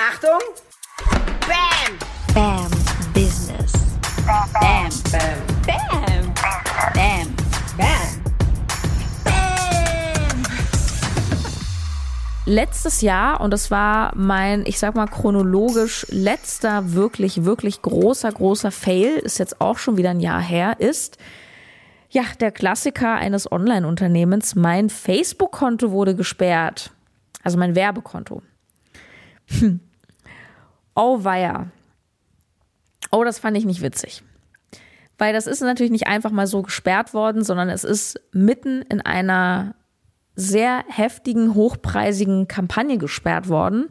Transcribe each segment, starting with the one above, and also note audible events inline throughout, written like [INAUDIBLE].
Achtung! Bam! Bam Business. Bam! Bam! Bam. Bam. Bam! letztes Jahr, und das war mein, ich sag mal chronologisch letzter wirklich, wirklich großer, großer Fail, ist jetzt auch schon wieder ein Jahr her, ist, ja, der Klassiker eines Online-Unternehmens, mein Facebook-Konto wurde gesperrt. Also mein Werbekonto. Hm. Oh weia. Oh, das fand ich nicht witzig. Weil das ist natürlich nicht einfach mal so gesperrt worden, sondern es ist mitten in einer sehr heftigen, hochpreisigen Kampagne gesperrt worden.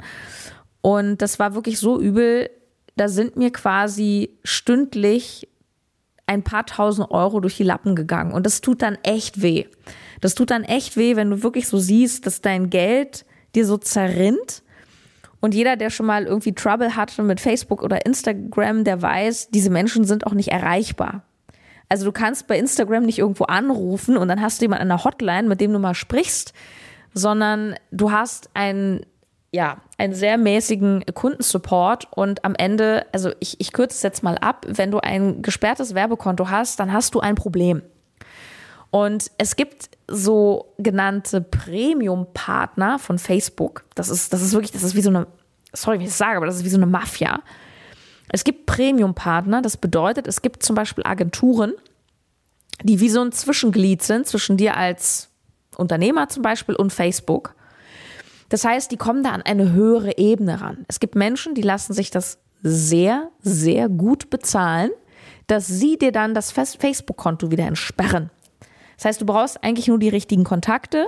Und das war wirklich so übel, da sind mir quasi stündlich ein paar tausend Euro durch die Lappen gegangen. Und das tut dann echt weh. Das tut dann echt weh, wenn du wirklich so siehst, dass dein Geld dir so zerrinnt. Und jeder, der schon mal irgendwie Trouble hatte mit Facebook oder Instagram, der weiß, diese Menschen sind auch nicht erreichbar. Also du kannst bei Instagram nicht irgendwo anrufen und dann hast du jemanden an der Hotline, mit dem du mal sprichst, sondern du hast einen, ja, einen sehr mäßigen Kundensupport und am Ende, also ich, ich kürze es jetzt mal ab, wenn du ein gesperrtes Werbekonto hast, dann hast du ein Problem. Und es gibt so genannte Premium-Partner von Facebook. Das ist, das ist wirklich, das ist wie so eine, sorry, wie ich das sage, aber das ist wie so eine Mafia. Es gibt Premium-Partner, das bedeutet, es gibt zum Beispiel Agenturen, die wie so ein Zwischenglied sind zwischen dir als Unternehmer zum Beispiel und Facebook. Das heißt, die kommen da an eine höhere Ebene ran. Es gibt Menschen, die lassen sich das sehr, sehr gut bezahlen, dass sie dir dann das Facebook-Konto wieder entsperren. Das heißt, du brauchst eigentlich nur die richtigen Kontakte.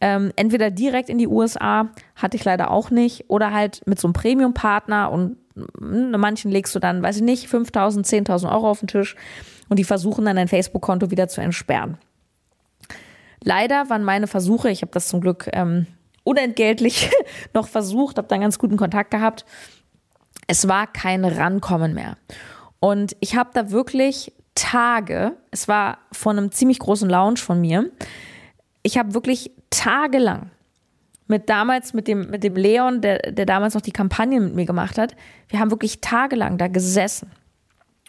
Ähm, entweder direkt in die USA, hatte ich leider auch nicht, oder halt mit so einem Premium-Partner und hm, manchen legst du dann, weiß ich nicht, 5.000, 10.000 Euro auf den Tisch und die versuchen dann dein Facebook-Konto wieder zu entsperren. Leider waren meine Versuche, ich habe das zum Glück ähm, unentgeltlich [LAUGHS] noch versucht, habe da einen ganz guten Kontakt gehabt. Es war kein Rankommen mehr. Und ich habe da wirklich Tage, es war von einem ziemlich großen Lounge von mir, ich habe wirklich tagelang mit damals, mit dem, mit dem Leon, der, der damals noch die Kampagne mit mir gemacht hat, wir haben wirklich tagelang da gesessen.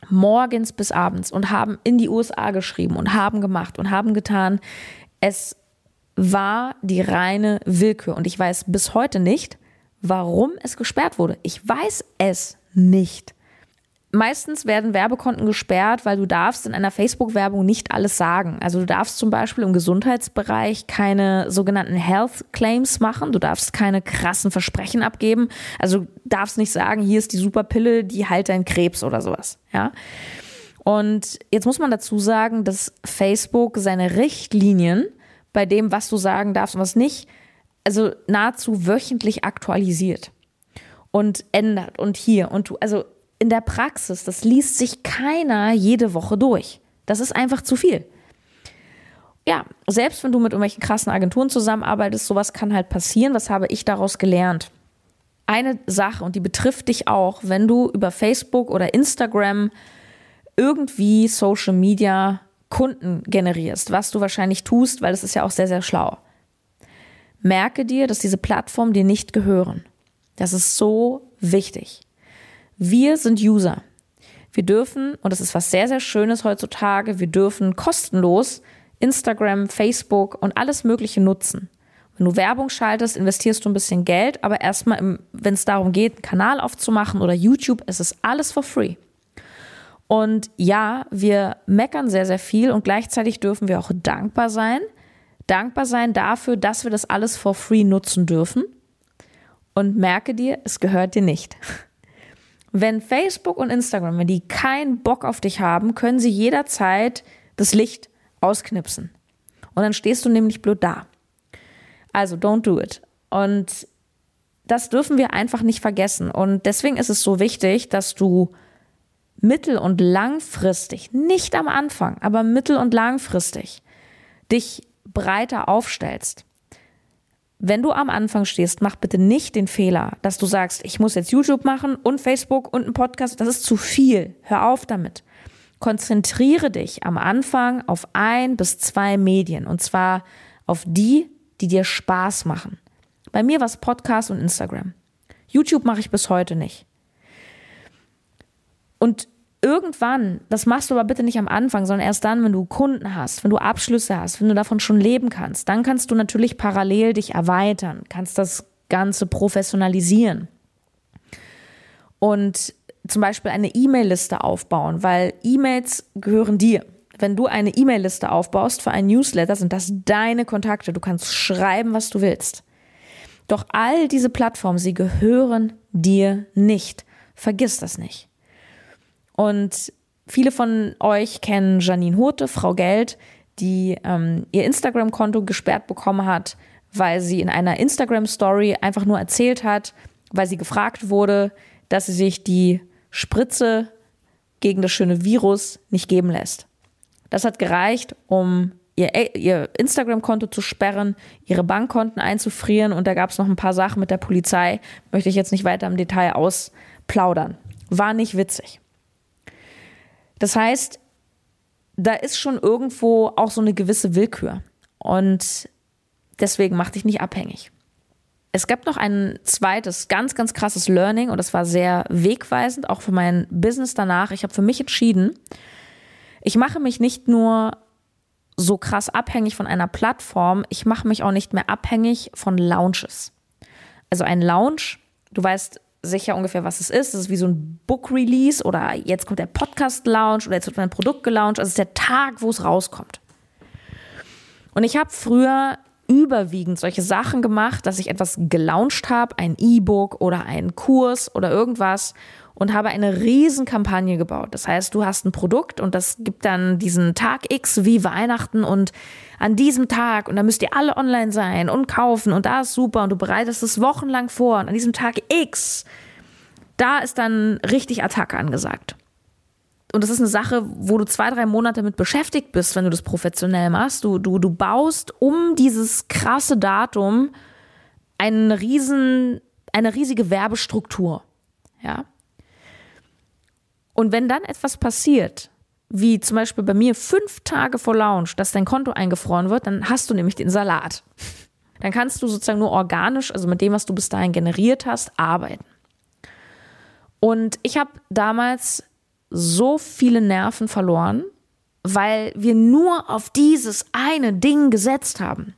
Morgens bis abends und haben in die USA geschrieben und haben gemacht und haben getan. Es war die reine Willkür und ich weiß bis heute nicht, warum es gesperrt wurde. Ich weiß es nicht. Meistens werden Werbekonten gesperrt, weil du darfst in einer Facebook-Werbung nicht alles sagen. Also du darfst zum Beispiel im Gesundheitsbereich keine sogenannten Health Claims machen. Du darfst keine krassen Versprechen abgeben. Also du darfst nicht sagen, hier ist die Superpille, die heilt deinen Krebs oder sowas. Ja. Und jetzt muss man dazu sagen, dass Facebook seine Richtlinien bei dem, was du sagen darfst und was nicht, also nahezu wöchentlich aktualisiert und ändert und hier und du, also in der Praxis, das liest sich keiner jede Woche durch. Das ist einfach zu viel. Ja, selbst wenn du mit irgendwelchen krassen Agenturen zusammenarbeitest, sowas kann halt passieren. Was habe ich daraus gelernt? Eine Sache, und die betrifft dich auch, wenn du über Facebook oder Instagram irgendwie Social Media Kunden generierst, was du wahrscheinlich tust, weil es ist ja auch sehr, sehr schlau. Merke dir, dass diese Plattformen dir nicht gehören. Das ist so wichtig. Wir sind User. Wir dürfen, und das ist was sehr, sehr Schönes heutzutage, wir dürfen kostenlos Instagram, Facebook und alles Mögliche nutzen. Wenn du Werbung schaltest, investierst du ein bisschen Geld, aber erstmal, wenn es darum geht, einen Kanal aufzumachen oder YouTube, ist es alles for free. Und ja, wir meckern sehr, sehr viel und gleichzeitig dürfen wir auch dankbar sein. Dankbar sein dafür, dass wir das alles for free nutzen dürfen. Und merke dir, es gehört dir nicht. Wenn Facebook und Instagram, wenn die keinen Bock auf dich haben, können sie jederzeit das Licht ausknipsen. Und dann stehst du nämlich blöd da. Also, don't do it. Und das dürfen wir einfach nicht vergessen. Und deswegen ist es so wichtig, dass du mittel- und langfristig, nicht am Anfang, aber mittel- und langfristig dich breiter aufstellst wenn du am Anfang stehst, mach bitte nicht den Fehler, dass du sagst, ich muss jetzt YouTube machen und Facebook und einen Podcast. Das ist zu viel. Hör auf damit. Konzentriere dich am Anfang auf ein bis zwei Medien und zwar auf die, die dir Spaß machen. Bei mir war es Podcast und Instagram. YouTube mache ich bis heute nicht. Und irgendwann, das machst du aber bitte nicht am Anfang, sondern erst dann, wenn du Kunden hast, wenn du Abschlüsse hast, wenn du davon schon leben kannst, dann kannst du natürlich parallel dich erweitern, kannst das Ganze professionalisieren. Und zum Beispiel eine E-Mail-Liste aufbauen, weil E-Mails gehören dir. Wenn du eine E-Mail-Liste aufbaust für ein Newsletter, sind das deine Kontakte. Du kannst schreiben, was du willst. Doch all diese Plattformen, sie gehören dir nicht. Vergiss das nicht. Und viele von euch kennen Janine Hote, Frau Geld, die ähm, ihr Instagram-Konto gesperrt bekommen hat, weil sie in einer Instagram-Story einfach nur erzählt hat, weil sie gefragt wurde, dass sie sich die Spritze gegen das schöne Virus nicht geben lässt. Das hat gereicht, um ihr, ihr Instagram-Konto zu sperren, ihre Bankkonten einzufrieren und da gab es noch ein paar Sachen mit der Polizei. Möchte ich jetzt nicht weiter im Detail ausplaudern. War nicht witzig. Das heißt, da ist schon irgendwo auch so eine gewisse Willkür. Und deswegen mach dich nicht abhängig. Es gab noch ein zweites ganz, ganz krasses Learning und das war sehr wegweisend, auch für mein Business danach. Ich habe für mich entschieden, ich mache mich nicht nur so krass abhängig von einer Plattform, ich mache mich auch nicht mehr abhängig von Launches. Also ein Launch, du weißt sicher ungefähr, was es ist. Es ist wie so ein Book-Release oder jetzt kommt der Podcast-Launch oder jetzt wird mein Produkt gelauncht. Also es ist der Tag, wo es rauskommt. Und ich habe früher überwiegend solche Sachen gemacht, dass ich etwas gelauncht habe, ein E-Book oder einen Kurs oder irgendwas und habe eine riesen Kampagne gebaut. Das heißt, du hast ein Produkt und das gibt dann diesen Tag X wie Weihnachten und an diesem Tag und da müsst ihr alle online sein und kaufen und da ist super und du bereitest es wochenlang vor und an diesem Tag X, da ist dann richtig Attacke angesagt. Und das ist eine Sache, wo du zwei, drei Monate mit beschäftigt bist, wenn du das professionell machst. Du, du, du baust um dieses krasse Datum einen riesen, eine riesige Werbestruktur. Ja. Und wenn dann etwas passiert, wie zum Beispiel bei mir fünf Tage vor Launch, dass dein Konto eingefroren wird, dann hast du nämlich den Salat. [LAUGHS] Dann kannst du sozusagen nur organisch, also mit dem, was du bis dahin generiert hast, arbeiten. Und ich habe damals so viele Nerven verloren, weil wir nur auf dieses eine Ding gesetzt haben.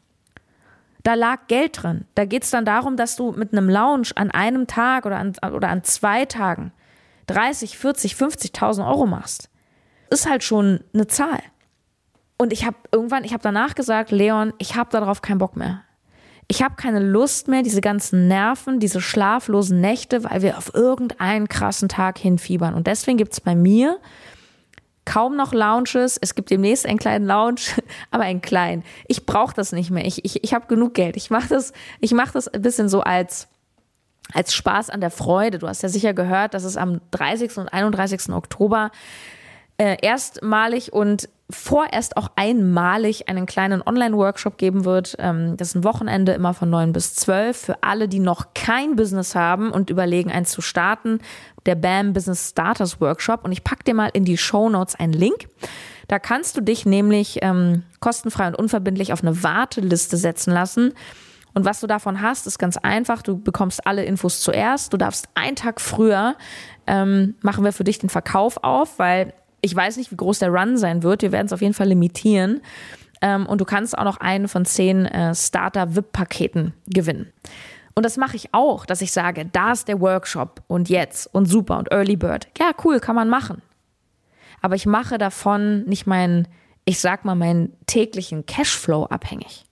Da lag Geld drin. Da geht es dann darum, dass du mit einem Lounge an einem Tag oder an, oder an zwei Tagen 30, 40, 50.000 Euro machst. Ist halt schon eine Zahl. Und ich habe irgendwann, ich habe danach gesagt, Leon, ich habe darauf keinen Bock mehr. Ich habe keine Lust mehr, diese ganzen Nerven, diese schlaflosen Nächte, weil wir auf irgendeinen krassen Tag hinfiebern. Und deswegen gibt es bei mir kaum noch Lounges. Es gibt demnächst einen kleinen Lounge, [LAUGHS] aber einen kleinen. Ich brauche das nicht mehr. Ich, ich, ich habe genug Geld. Ich mache das, ich mach das ein bisschen so als, als Spaß an der Freude. Du hast ja sicher gehört, dass es am 30. und 31. Oktober äh, erstmalig und vorerst auch einmalig einen kleinen Online-Workshop geben wird. Ähm, das ist ein Wochenende immer von 9 bis 12 für alle, die noch kein Business haben und überlegen, eins zu starten. Der BAM Business Starters Workshop. Und ich packe dir mal in die Show Notes einen Link. Da kannst du dich nämlich ähm, kostenfrei und unverbindlich auf eine Warteliste setzen lassen. Und was du davon hast, ist ganz einfach. Du bekommst alle Infos zuerst. Du darfst einen Tag früher ähm, machen wir für dich den Verkauf auf, weil ich weiß nicht, wie groß der Run sein wird. Wir werden es auf jeden Fall limitieren. Ähm, und du kannst auch noch einen von zehn äh, Starter-VIP-Paketen gewinnen. Und das mache ich auch, dass ich sage, da ist der Workshop und jetzt und super und Early Bird. Ja, cool, kann man machen. Aber ich mache davon nicht meinen, ich sag mal, meinen täglichen Cashflow abhängig.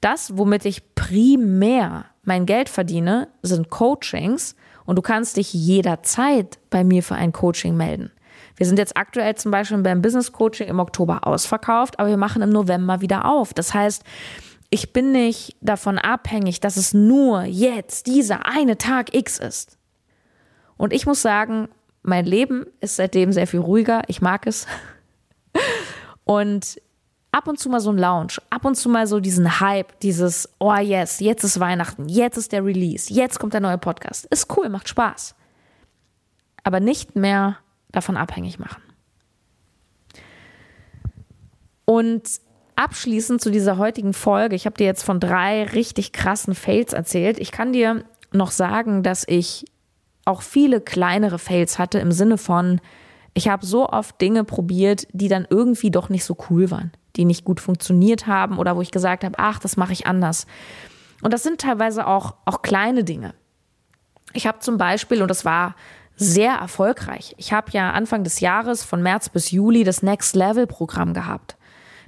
Das, womit ich primär mein Geld verdiene, sind Coachings und du kannst dich jederzeit bei mir für ein Coaching melden. Wir sind jetzt aktuell zum Beispiel beim Business Coaching im Oktober ausverkauft, aber wir machen im November wieder auf. Das heißt, ich bin nicht davon abhängig, dass es nur jetzt dieser eine Tag X ist. Und ich muss sagen, mein Leben ist seitdem sehr viel ruhiger. Ich mag es. [LAUGHS] Und ab und zu mal so ein Lounge, ab und zu mal so diesen Hype, dieses, oh yes, jetzt ist Weihnachten, jetzt ist der Release, jetzt kommt der neue Podcast. Ist cool, macht Spaß. Aber nicht mehr davon abhängig machen. Und abschließend zu dieser heutigen Folge, ich habe dir jetzt von drei richtig krassen Fails erzählt. Ich kann dir noch sagen, dass ich auch viele kleinere Fails hatte im Sinne von, ich habe so oft Dinge probiert, die dann irgendwie doch nicht so cool waren, die nicht gut funktioniert haben oder wo ich gesagt habe, ach, das mache ich anders. Und das sind teilweise auch, auch kleine Dinge. Ich habe zum Beispiel, und das war sehr erfolgreich, ich habe ja Anfang des Jahres von März bis Juli das Next Level Programm gehabt.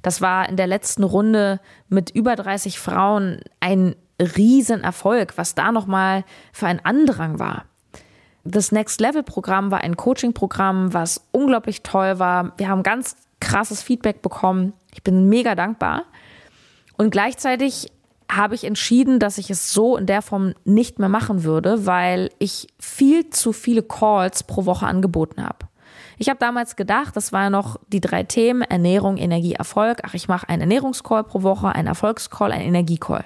Das war in der letzten Runde mit über 30 Frauen ein Riesenerfolg, was da nochmal für ein Andrang war. Das Next Level Programm war ein Coaching-Programm, was unglaublich toll war. Wir haben ganz krasses Feedback bekommen. Ich bin mega dankbar. Und gleichzeitig habe ich entschieden, dass ich es so in der Form nicht mehr machen würde, weil ich viel zu viele Calls pro Woche angeboten habe. Ich habe damals gedacht, das waren noch die drei Themen, Ernährung, Energie, Erfolg. Ach, ich mache einen Ernährungscall pro Woche, einen Erfolgscall, einen Energiecall.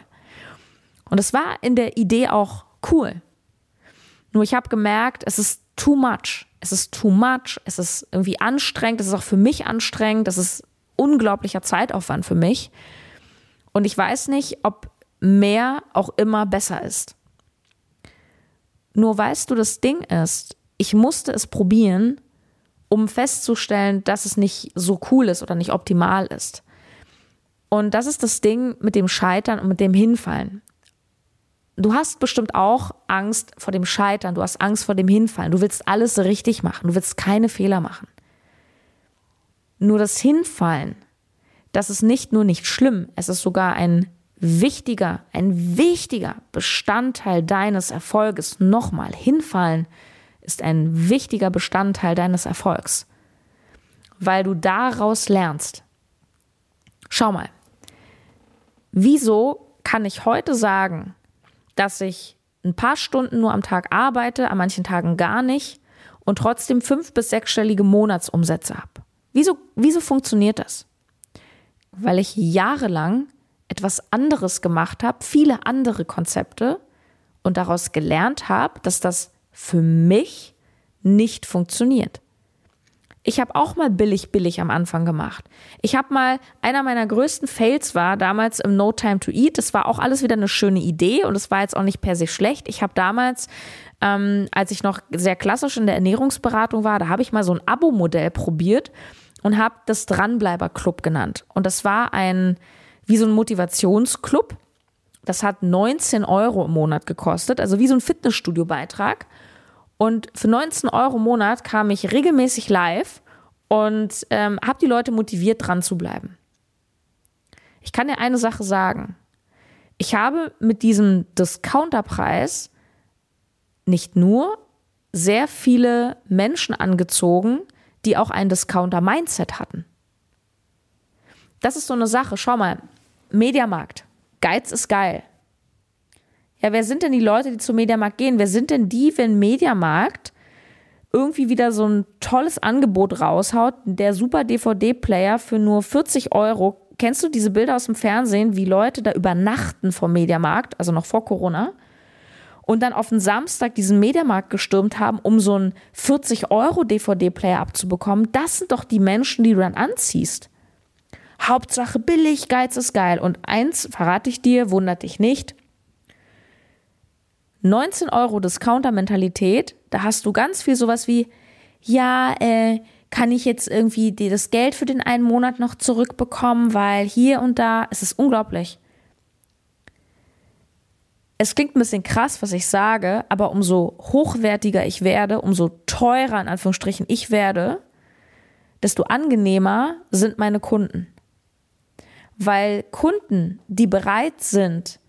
Und es war in der Idee auch cool. Nur ich habe gemerkt, es ist too much. Es ist too much. Es ist irgendwie anstrengend. Es ist auch für mich anstrengend. Es ist unglaublicher Zeitaufwand für mich. Und ich weiß nicht, ob mehr auch immer besser ist. Nur weißt du, das Ding ist, ich musste es probieren, um festzustellen, dass es nicht so cool ist oder nicht optimal ist. Und das ist das Ding mit dem Scheitern und mit dem Hinfallen. Du hast bestimmt auch Angst vor dem Scheitern, du hast Angst vor dem Hinfallen, du willst alles richtig machen, du willst keine Fehler machen. Nur das Hinfallen, das ist nicht nur nicht schlimm, es ist sogar ein wichtiger, ein wichtiger Bestandteil deines Erfolges. Nochmal, hinfallen ist ein wichtiger Bestandteil deines Erfolgs, weil du daraus lernst. Schau mal, wieso kann ich heute sagen, dass ich ein paar Stunden nur am Tag arbeite, an manchen Tagen gar nicht und trotzdem fünf- bis sechsstellige Monatsumsätze habe? Wieso, wieso funktioniert das? Weil ich jahrelang etwas anderes gemacht habe, viele andere Konzepte und daraus gelernt habe, dass das für mich nicht funktioniert. Ich habe auch mal billig, billig am Anfang gemacht. Ich habe mal, einer meiner größten Fails war damals im No Time to Eat. Das war auch alles wieder eine schöne Idee und es war jetzt auch nicht per se schlecht. Ich habe damals, ähm, als ich noch sehr klassisch in der Ernährungsberatung war, da habe ich mal so ein Abo-Modell probiert und habe das Dranbleiber Club genannt. Und das war ein, wie so ein Motivationsclub. Das hat 19 Euro im Monat gekostet, also wie so ein Fitnessstudio-Beitrag. Und für 19 Euro im Monat kam ich regelmäßig live und ähm, habe die Leute motiviert, dran zu bleiben. Ich kann dir eine Sache sagen. Ich habe mit diesem Discounterpreis nicht nur sehr viele Menschen angezogen, die auch ein Discounter-Mindset hatten. Das ist so eine Sache. Schau mal, Mediamarkt. Geiz ist geil. Ja, wer sind denn die Leute, die zum Mediamarkt gehen? Wer sind denn die, wenn Mediamarkt irgendwie wieder so ein tolles Angebot raushaut, der super DVD-Player für nur 40 Euro? Kennst du diese Bilder aus dem Fernsehen, wie Leute da übernachten vom Mediamarkt, also noch vor Corona? Und dann auf den Samstag diesen Mediamarkt gestürmt haben, um so einen 40 Euro DVD-Player abzubekommen. Das sind doch die Menschen, die du dann anziehst. Hauptsache billig, Geiz ist geil. Und eins verrate ich dir, wundert dich nicht. 19 Euro Discounter-Mentalität, da hast du ganz viel sowas wie, ja, äh, kann ich jetzt irgendwie dir das Geld für den einen Monat noch zurückbekommen, weil hier und da, es ist unglaublich. Es klingt ein bisschen krass, was ich sage, aber umso hochwertiger ich werde, umso teurer in Anführungsstrichen ich werde, desto angenehmer sind meine Kunden. Weil Kunden, die bereit sind,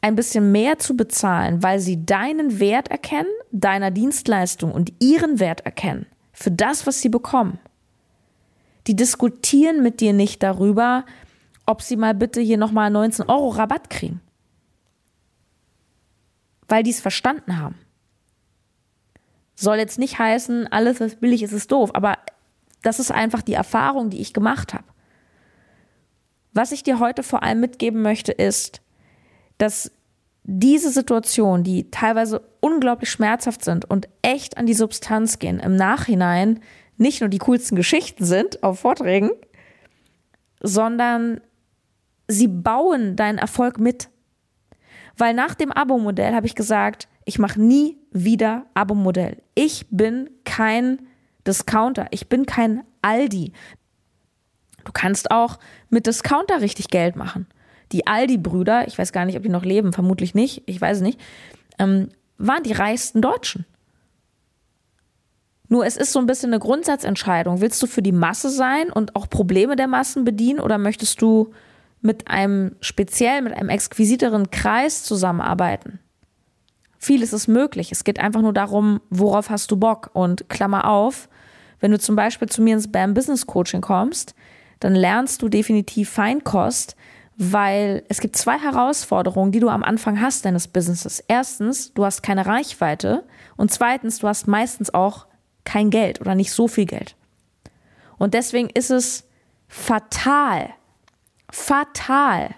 ein bisschen mehr zu bezahlen, weil sie deinen Wert erkennen, deiner Dienstleistung und ihren Wert erkennen, für das, was sie bekommen. Die diskutieren mit dir nicht darüber, ob sie mal bitte hier nochmal 19 Euro Rabatt kriegen. Weil die es verstanden haben. Soll jetzt nicht heißen, alles, was billig ist, ist doof, aber das ist einfach die Erfahrung, die ich gemacht habe. Was ich dir heute vor allem mitgeben möchte, ist, dass diese Situationen, die teilweise unglaublich schmerzhaft sind und echt an die Substanz gehen, im Nachhinein nicht nur die coolsten Geschichten sind auf Vorträgen, sondern sie bauen deinen Erfolg mit. Weil nach dem Abo-Modell habe ich gesagt, ich mache nie wieder Abo-Modell. Ich bin kein Discounter. Ich bin kein Aldi. Du kannst auch mit Discounter richtig Geld machen. Die Aldi-Brüder, ich weiß gar nicht, ob die noch leben, vermutlich nicht, ich weiß nicht, ähm, waren die reichsten Deutschen. Nur es ist so ein bisschen eine Grundsatzentscheidung. Willst du für die Masse sein und auch Probleme der Massen bedienen oder möchtest du mit einem speziell, mit einem exquisiteren Kreis zusammenarbeiten? Vieles ist möglich. Es geht einfach nur darum, worauf hast du Bock? Und Klammer auf, wenn du zum Beispiel zu mir ins BAM Business Coaching kommst, dann lernst du definitiv Feinkost, weil es gibt zwei Herausforderungen, die du am Anfang hast deines Businesses. Erstens, du hast keine Reichweite und zweitens, du hast meistens auch kein Geld oder nicht so viel Geld. Und deswegen ist es fatal, fatal,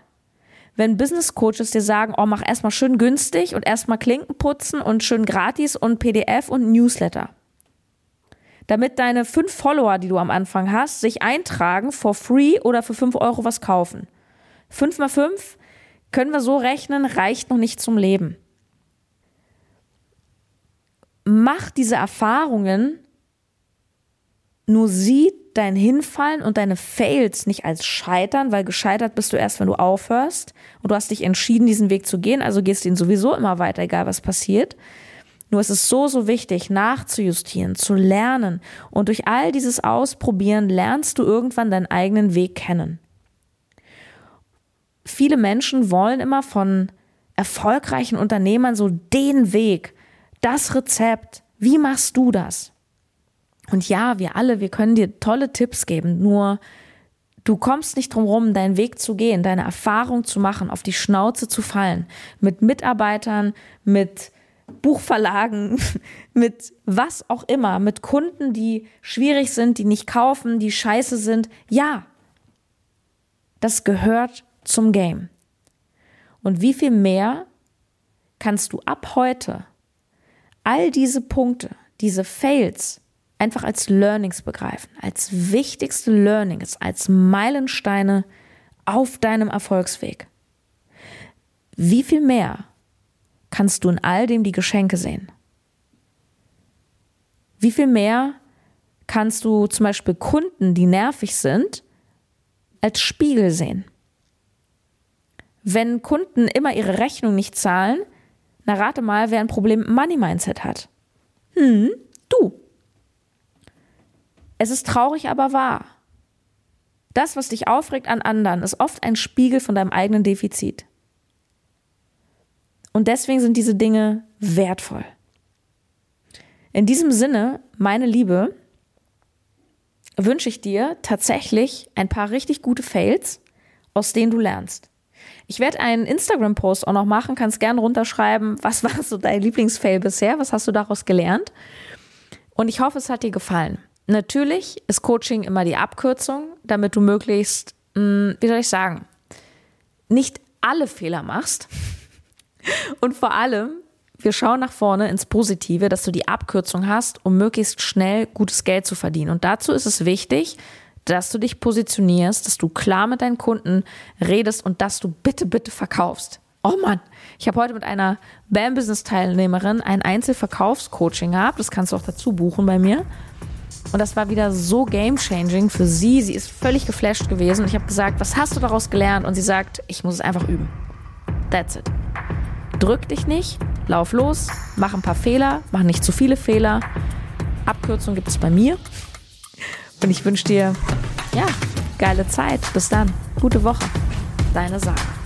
wenn Business Coaches dir sagen, oh, mach erstmal schön günstig und erstmal Klinken putzen und schön gratis und PDF und Newsletter. Damit deine fünf Follower, die du am Anfang hast, sich eintragen for free oder für fünf Euro was kaufen. Fünf mal fünf können wir so rechnen, reicht noch nicht zum Leben. Mach diese Erfahrungen, nur sieh dein Hinfallen und deine Fails nicht als Scheitern, weil gescheitert bist du erst, wenn du aufhörst und du hast dich entschieden, diesen Weg zu gehen, also gehst du ihn sowieso immer weiter, egal was passiert. Nur es ist so, so wichtig, nachzujustieren, zu lernen. Und durch all dieses Ausprobieren lernst du irgendwann deinen eigenen Weg kennen. Viele Menschen wollen immer von erfolgreichen Unternehmern so den Weg, das Rezept. Wie machst du das? Und ja, wir alle, wir können dir tolle Tipps geben, nur du kommst nicht drum rum, deinen Weg zu gehen, deine Erfahrung zu machen, auf die Schnauze zu fallen, mit Mitarbeitern, mit Buchverlagen, [LAUGHS] mit was auch immer, mit Kunden, die schwierig sind, die nicht kaufen, die scheiße sind. Ja, das gehört zum Game. Und wie viel mehr kannst du ab heute all diese Punkte, diese Fails einfach als Learnings begreifen, als wichtigste Learnings, als Meilensteine auf deinem Erfolgsweg. Wie viel mehr kannst du in all dem die Geschenke sehen? Wie viel mehr kannst du zum Beispiel Kunden, die nervig sind, als Spiegel sehen? Wenn Kunden immer ihre Rechnung nicht zahlen, na rate mal, wer ein Problem mit Money Mindset hat. Hm, du. Es ist traurig, aber wahr. Das, was dich aufregt an anderen, ist oft ein Spiegel von deinem eigenen Defizit. Und deswegen sind diese Dinge wertvoll. In diesem Sinne, meine Liebe, wünsche ich dir tatsächlich ein paar richtig gute Fails, aus denen du lernst. Ich werde einen Instagram-Post auch noch machen, kannst gerne runterschreiben, was war so dein Lieblingsfail bisher, was hast du daraus gelernt? Und ich hoffe, es hat dir gefallen. Natürlich ist Coaching immer die Abkürzung, damit du möglichst, hm, wie soll ich sagen, nicht alle Fehler machst. [LAUGHS] Und vor allem, wir schauen nach vorne ins Positive, dass du die Abkürzung hast, um möglichst schnell gutes Geld zu verdienen. Und dazu ist es wichtig, dass du dich positionierst, dass du klar mit deinen Kunden redest und dass du bitte, bitte verkaufst. Oh Mann, ich habe heute mit einer BAM-Business-Teilnehmerin ein Einzelverkaufscoaching gehabt. Das kannst du auch dazu buchen bei mir. Und das war wieder so game-changing für sie. Sie ist völlig geflasht gewesen. Ich habe gesagt, was hast du daraus gelernt? Und sie sagt, ich muss es einfach üben. That's it. Drück dich nicht, lauf los, mach ein paar Fehler, mach nicht zu viele Fehler. Abkürzung gibt es bei mir. Und ich wünsche dir, ja, geile Zeit. Bis dann. Gute Woche. Deine Sarah.